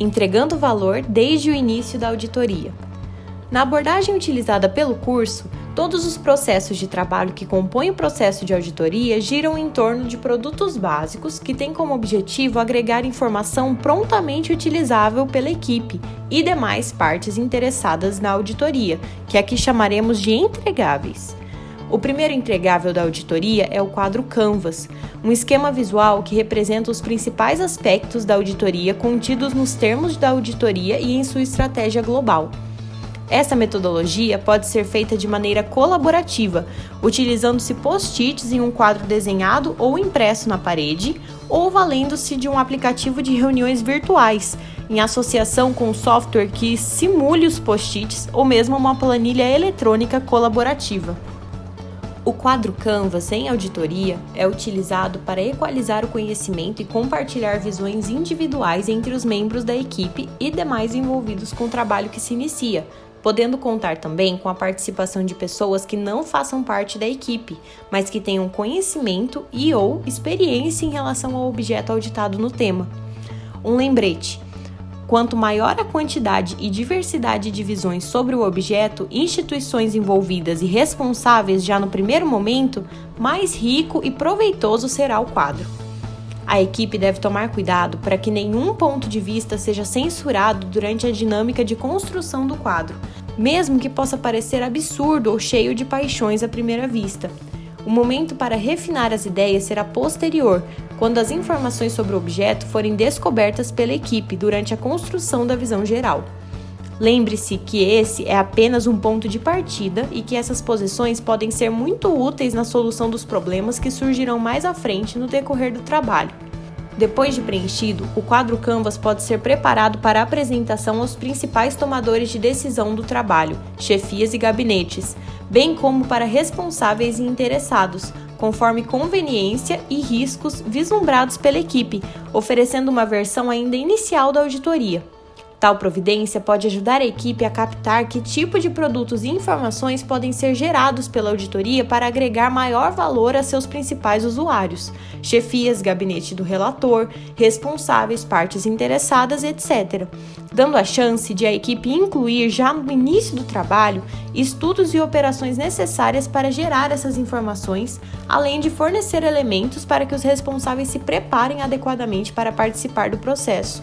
entregando valor desde o início da auditoria. Na abordagem utilizada pelo curso, todos os processos de trabalho que compõem o processo de auditoria giram em torno de produtos básicos que têm como objetivo agregar informação prontamente utilizável pela equipe e demais partes interessadas na auditoria, que aqui chamaremos de entregáveis. O primeiro entregável da auditoria é o quadro Canvas, um esquema visual que representa os principais aspectos da auditoria contidos nos termos da auditoria e em sua estratégia global. Essa metodologia pode ser feita de maneira colaborativa, utilizando-se post-its em um quadro desenhado ou impresso na parede, ou valendo-se de um aplicativo de reuniões virtuais, em associação com um software que simule os post-its ou mesmo uma planilha eletrônica colaborativa. O quadro Canvas em auditoria é utilizado para equalizar o conhecimento e compartilhar visões individuais entre os membros da equipe e demais envolvidos com o trabalho que se inicia, podendo contar também com a participação de pessoas que não façam parte da equipe, mas que tenham conhecimento e ou experiência em relação ao objeto auditado no tema. Um lembrete: quanto maior a quantidade e diversidade de visões sobre o objeto, instituições envolvidas e responsáveis já no primeiro momento, mais rico e proveitoso será o quadro. A equipe deve tomar cuidado para que nenhum ponto de vista seja censurado durante a dinâmica de construção do quadro, mesmo que possa parecer absurdo ou cheio de paixões à primeira vista. O momento para refinar as ideias será posterior, quando as informações sobre o objeto forem descobertas pela equipe durante a construção da visão geral. Lembre-se que esse é apenas um ponto de partida e que essas posições podem ser muito úteis na solução dos problemas que surgirão mais à frente no decorrer do trabalho. Depois de preenchido, o quadro Canvas pode ser preparado para apresentação aos principais tomadores de decisão do trabalho, chefias e gabinetes, bem como para responsáveis e interessados, conforme conveniência e riscos vislumbrados pela equipe, oferecendo uma versão ainda inicial da auditoria. Tal providência pode ajudar a equipe a captar que tipo de produtos e informações podem ser gerados pela auditoria para agregar maior valor a seus principais usuários, chefias, gabinete do relator, responsáveis, partes interessadas, etc., dando a chance de a equipe incluir já no início do trabalho estudos e operações necessárias para gerar essas informações, além de fornecer elementos para que os responsáveis se preparem adequadamente para participar do processo.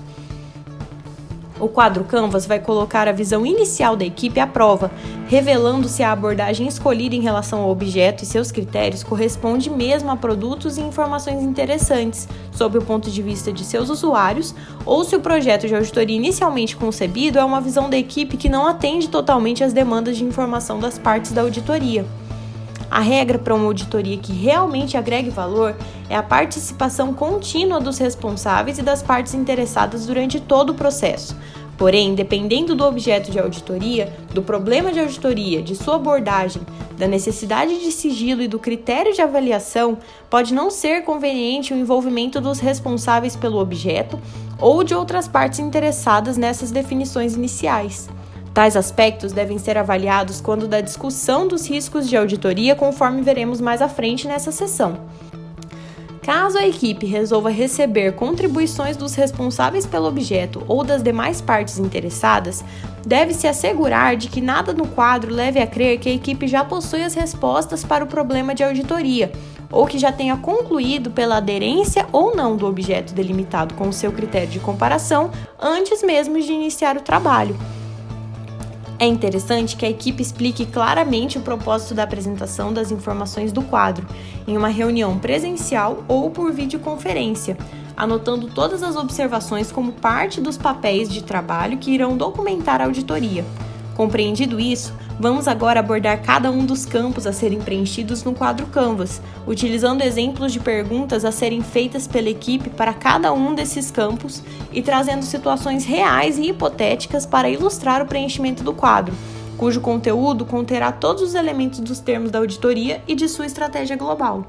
O quadro Canvas vai colocar a visão inicial da equipe à prova, revelando se a abordagem escolhida em relação ao objeto e seus critérios corresponde mesmo a produtos e informações interessantes sob o ponto de vista de seus usuários, ou se o projeto de auditoria inicialmente concebido é uma visão da equipe que não atende totalmente às demandas de informação das partes da auditoria. A regra para uma auditoria que realmente agregue valor é a participação contínua dos responsáveis e das partes interessadas durante todo o processo. Porém, dependendo do objeto de auditoria, do problema de auditoria, de sua abordagem, da necessidade de sigilo e do critério de avaliação, pode não ser conveniente o envolvimento dos responsáveis pelo objeto ou de outras partes interessadas nessas definições iniciais. Tais aspectos devem ser avaliados quando da discussão dos riscos de auditoria, conforme veremos mais à frente nessa sessão. Caso a equipe resolva receber contribuições dos responsáveis pelo objeto ou das demais partes interessadas, deve-se assegurar de que nada no quadro leve a crer que a equipe já possui as respostas para o problema de auditoria, ou que já tenha concluído pela aderência ou não do objeto delimitado com o seu critério de comparação antes mesmo de iniciar o trabalho. É interessante que a equipe explique claramente o propósito da apresentação das informações do quadro, em uma reunião presencial ou por videoconferência, anotando todas as observações como parte dos papéis de trabalho que irão documentar a auditoria. Compreendido isso, vamos agora abordar cada um dos campos a serem preenchidos no quadro Canvas, utilizando exemplos de perguntas a serem feitas pela equipe para cada um desses campos e trazendo situações reais e hipotéticas para ilustrar o preenchimento do quadro, cujo conteúdo conterá todos os elementos dos termos da auditoria e de sua estratégia global.